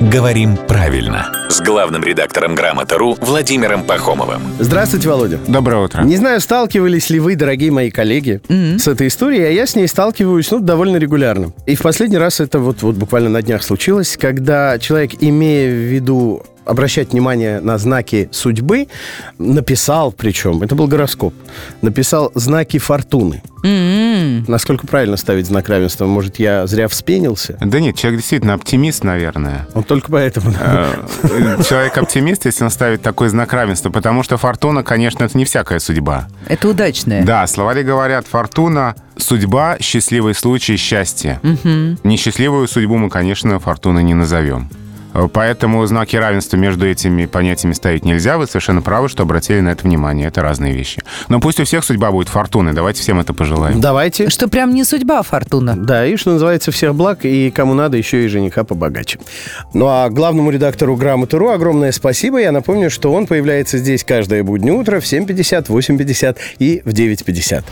«Говорим правильно» с главным редактором «Грамота.ру» Владимиром Пахомовым. Здравствуйте, Володя. Доброе утро. Не знаю, сталкивались ли вы, дорогие мои коллеги, с этой историей, а я с ней сталкиваюсь, ну, довольно регулярно. И в последний раз это вот, вот буквально на днях случилось, когда человек, имея в виду обращать внимание на знаки судьбы, написал, причем, это был гороскоп, написал знаки фортуны. Насколько правильно ставить знак равенства? Может, я зря вспенился? Да нет, человек действительно оптимист, наверное. Он только поэтому. Э, Человек оптимист, если он ставит такой знак равенства, потому что фортуна, конечно, это не всякая судьба. Это удачное. Да, словари говорят, фортуна, судьба, счастливый случай, счастье. Несчастливую судьбу мы, конечно, фортуной не назовем. Поэтому знаки равенства между этими понятиями ставить нельзя. Вы совершенно правы, что обратили на это внимание. Это разные вещи. Но пусть у всех судьба будет фортуной. Давайте всем это пожелаем. Давайте. Что прям не судьба, а фортуна. Да, и что называется, всех благ, и кому надо, еще и жениха побогаче. Ну а главному редактору «Грамоты.ру» огромное спасибо. Я напомню, что он появляется здесь каждое буднее утро в 7.50, 8.50 и в 9.50.